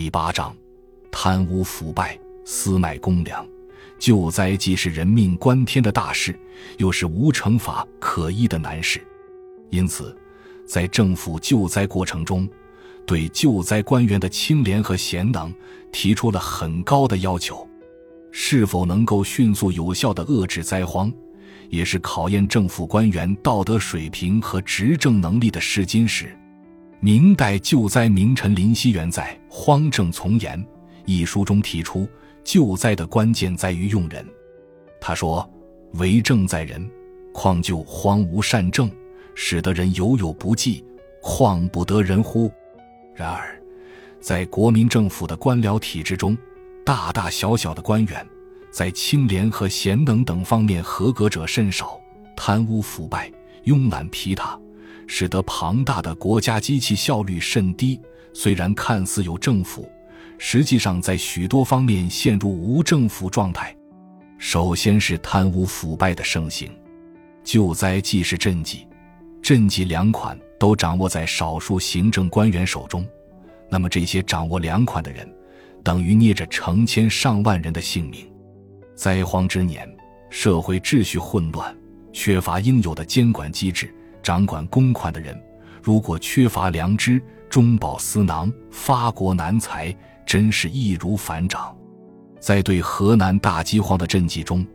第八章，贪污腐败、私卖公粮。救灾既是人命关天的大事，又是无惩罚可依的难事，因此，在政府救灾过程中，对救灾官员的清廉和贤能提出了很高的要求。是否能够迅速有效地遏制灾荒，也是考验政府官员道德水平和执政能力的试金石。明代救灾名臣林希元在《荒政从严》一书中提出。救灾的关键在于用人。他说：“为政在人，况就荒无善政，使得人犹有不济，况不得人乎？”然而，在国民政府的官僚体制中，大大小小的官员，在清廉和贤能等方面合格者甚少，贪污腐败、慵懒疲沓，使得庞大的国家机器效率甚低。虽然看似有政府。实际上，在许多方面陷入无政府状态。首先是贪污腐败的盛行，救灾既是赈济，赈济粮款都掌握在少数行政官员手中，那么这些掌握粮款的人，等于捏着成千上万人的性命。灾荒之年，社会秩序混乱，缺乏应有的监管机制，掌管公款的人，如果缺乏良知，中饱私囊，发国难财。真是易如反掌，在对河南大饥荒的赈济中，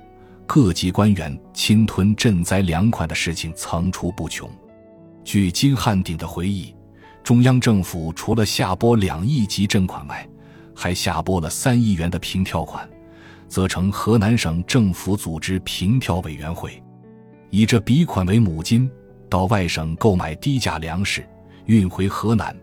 各级官员侵吞赈灾粮款的事情层出不穷。据金汉鼎的回忆，中央政府除了下拨两亿级赈款外，还下拨了三亿元的平跳款，责成河南省政府组织平跳委员会，以这笔款为母金，到外省购买低价粮食，运回河南，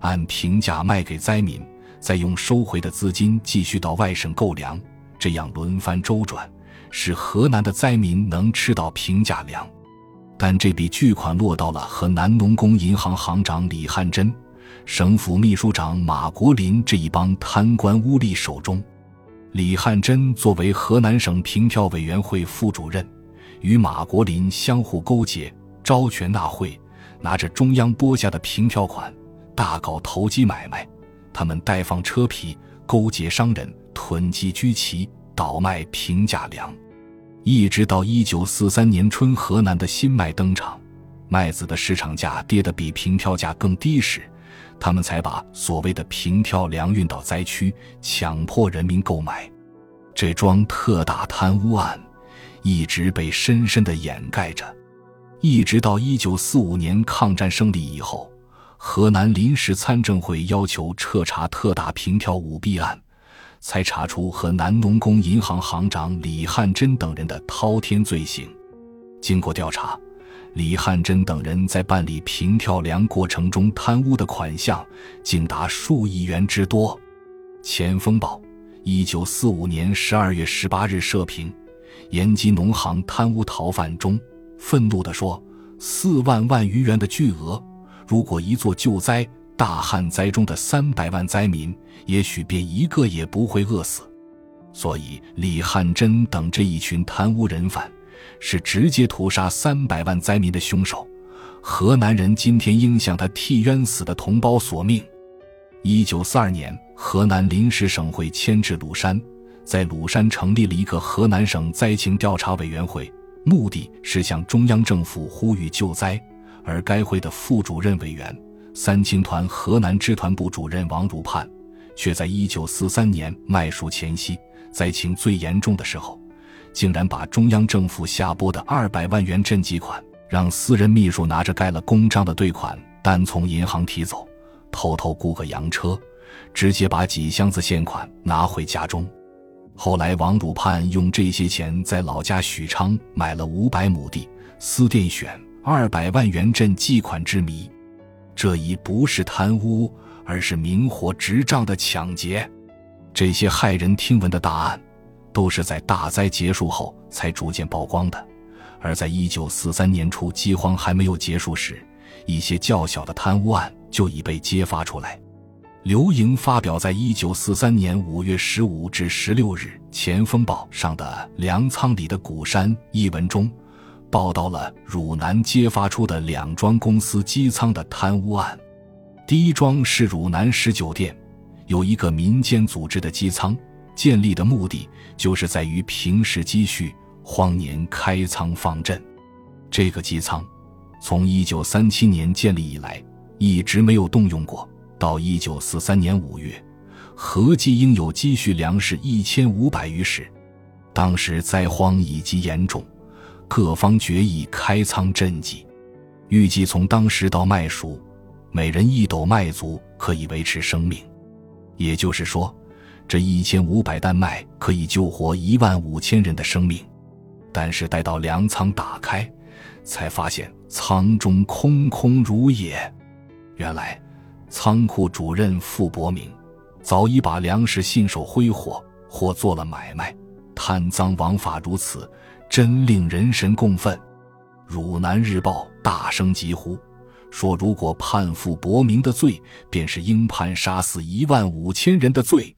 按平价卖给灾民。再用收回的资金继续到外省购粮，这样轮番周转，使河南的灾民能吃到平价粮。但这笔巨款落到了河南农工银行行长李汉珍、省府秘书长马国林这一帮贪官污吏手中。李汉珍作为河南省平票委员会副主任，与马国林相互勾结，招权纳贿，拿着中央拨下的平票款，大搞投机买卖。他们代放车皮，勾结商人，囤积居奇，倒卖平价粮，一直到一九四三年春，河南的新麦登场，麦子的市场价跌得比平票价更低时，他们才把所谓的平票粮运到灾区，强迫人民购买。这桩特大贪污案一直被深深的掩盖着，一直到一九四五年抗战胜利以后。河南临时参政会要求彻查特大平挑舞弊案，才查出河南农工银行行长李汉珍等人的滔天罪行。经过调查，李汉珍等人在办理平票粮过程中贪污的款项，竟达数亿元之多。《前锋报》一九四五年十二月十八日社评：延吉农行贪污逃犯中，愤怒地说：“四万万余元的巨额。”如果一座救灾大旱灾中的三百万灾民，也许便一个也不会饿死。所以李汉珍等这一群贪污人犯，是直接屠杀三百万灾民的凶手。河南人今天应向他替冤死的同胞索命。一九四二年，河南临时省会迁至鲁山，在鲁山成立了一个河南省灾情调查委员会，目的是向中央政府呼吁救灾。而该会的副主任委员、三青团河南支团部主任王汝盼，却在一九四三年麦熟前夕，灾情最严重的时候，竟然把中央政府下拨的二百万元赈济款，让私人秘书拿着盖了公章的兑款单从银行提走，偷偷雇个洋车，直接把几箱子现款拿回家中。后来，王汝盼用这些钱在老家许昌买了五百亩地，私电选。二百万元赈济款之谜，这已不是贪污，而是明火执仗的抢劫。这些骇人听闻的大案，都是在大灾结束后才逐渐曝光的。而在一九四三年初饥荒还没有结束时，一些较小的贪污案就已被揭发出来。刘盈发表在一九四三年五月十五至十六日《前锋报》上的《粮仓里的古山》一文中。报道了汝南揭发出的两桩公司机舱的贪污案。第一桩是汝南十酒店，有一个民间组织的机仓，建立的目的就是在于平时积蓄，荒年开仓放赈。这个机仓从一九三七年建立以来，一直没有动用过。到一九四三年五月，合计应有积蓄粮食一千五百余石。当时灾荒已极严重，各方决议开仓赈济，预计从当时到麦熟，每人一斗麦足可以维持生命。也就是说，这一千五百担麦可以救活一万五千人的生命。但是待到粮仓打开，才发现仓中空空如也。原来，仓库主任傅伯明早已把粮食信手挥霍，或做了买卖。贪赃枉法如此，真令人神共愤。汝南日报大声疾呼，说如果判傅伯明的罪，便是应判杀死一万五千人的罪。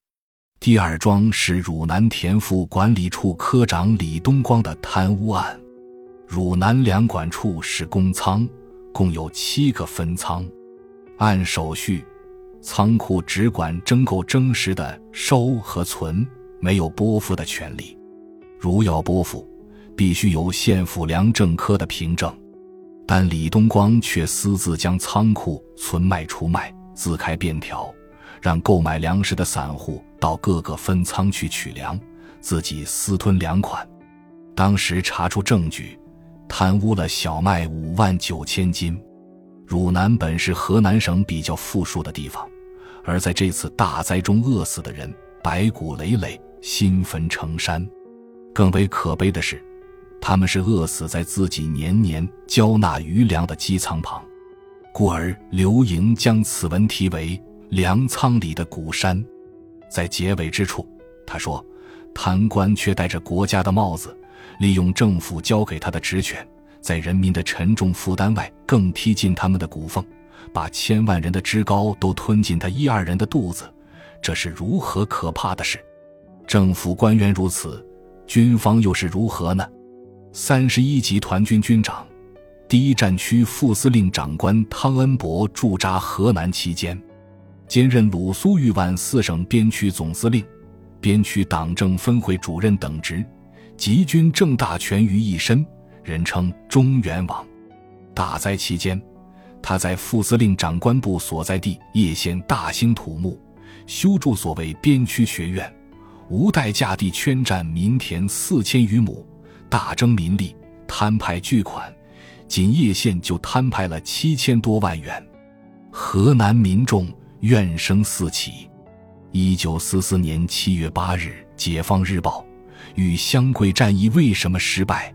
第二桩是汝南田赋管理处科长李东光的贪污案。汝南粮管处是公仓，共有七个分仓。按手续，仓库只管征购征实的收和存。没有拨付的权利，如要拨付，必须由县府粮政科的凭证。但李东光却私自将仓库存卖出卖，自开便条，让购买粮食的散户到各个分仓去取粮，自己私吞粮款。当时查出证据，贪污了小麦五万九千斤。汝南本是河南省比较富庶的地方，而在这次大灾中饿死的人白骨累累。新坟成山，更为可悲的是，他们是饿死在自己年年交纳余粮的机仓旁，故而刘盈将此文题为“粮仓里的古山”。在结尾之处，他说：“贪官却戴着国家的帽子，利用政府交给他的职权，在人民的沉重负担外，更踢进他们的骨缝，把千万人的脂膏都吞进他一二人的肚子，这是如何可怕的事！”政府官员如此，军方又是如何呢？三十一集团军军长、第一战区副司令长官汤恩伯驻扎河南期间，兼任鲁苏豫皖四省边区总司令、边区党政分会主任等职，集军政大权于一身，人称中原王。大灾期间，他在副司令长官部所在地叶县大兴土木，修筑所谓边区学院。无代价地圈占民田四千余亩，大征民力，摊派巨款，仅叶县就摊派了七千多万元。河南民众怨声四起。一九四四年七月八日，《解放日报》与湘桂战役为什么失败？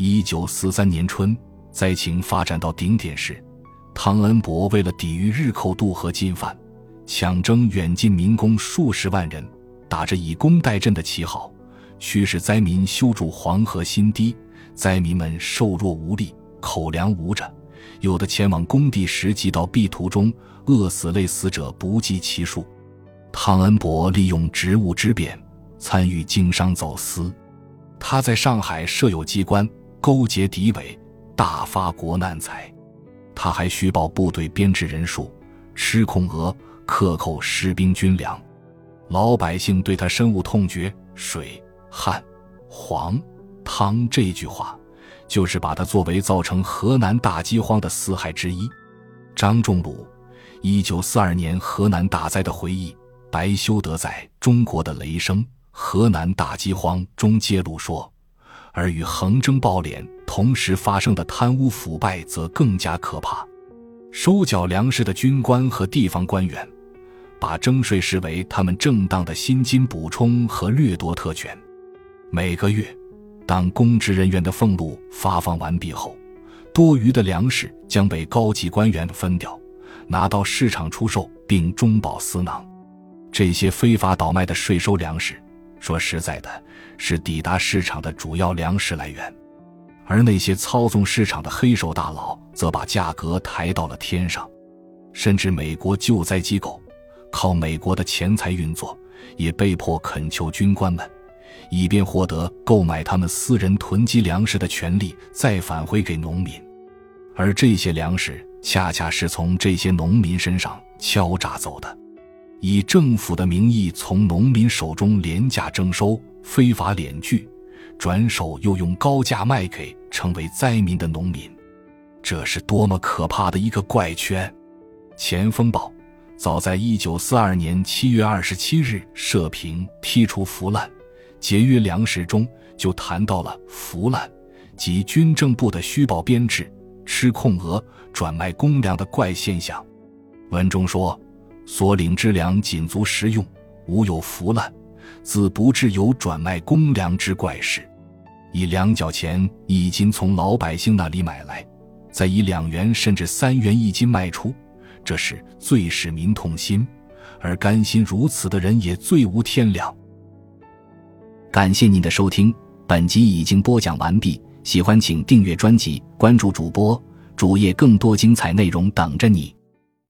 一九四三年春，灾情发展到顶点时，汤恩伯为了抵御日寇渡河进犯，抢征远近民工数十万人。打着以工代赈的旗号，驱使灾民修筑黄河新堤，灾民们瘦弱无力，口粮无着，有的前往工地时即到避途中饿死累死者不计其数。汤恩伯利用职务之便，参与经商走私。他在上海设有机关，勾结敌伪，大发国难财。他还虚报部队编制人数，吃空额，克扣士兵军粮。老百姓对他深恶痛绝，水、旱、黄、汤这句话，就是把他作为造成河南大饥荒的四害之一。张仲鲁，一九四二年河南大灾的回忆，白修德在《中国的雷声：河南大饥荒》中揭露说，而与横征暴敛同时发生的贪污腐败，则更加可怕。收缴粮食的军官和地方官员。把征税视为他们正当的薪金补充和掠夺特权。每个月，当公职人员的俸禄发放完毕后，多余的粮食将被高级官员分掉，拿到市场出售，并中饱私囊。这些非法倒卖的税收粮食，说实在的，是抵达市场的主要粮食来源。而那些操纵市场的黑手大佬，则把价格抬到了天上，甚至美国救灾机构。靠美国的钱财运作，也被迫恳求军官们，以便获得购买他们私人囤积粮食的权利，再返回给农民。而这些粮食恰恰是从这些农民身上敲诈走的。以政府的名义从农民手中廉价征收、非法敛聚，转手又用高价卖给成为灾民的农民，这是多么可怕的一个怪圈！《前锋报》早在一九四二年七月二十七日社评剔除腐烂、节约粮食中，就谈到了腐烂及军政部的虚报编制、吃空额、转卖公粮的怪现象。文中说。所领之粮仅足食用，无有腐烂，自不致有转卖公粮之怪事。以两角钱一斤从老百姓那里买来，再以两元甚至三元一斤卖出，这是最使民痛心，而甘心如此的人也最无天良。感谢您的收听，本集已经播讲完毕。喜欢请订阅专辑，关注主播主页，更多精彩内容等着你。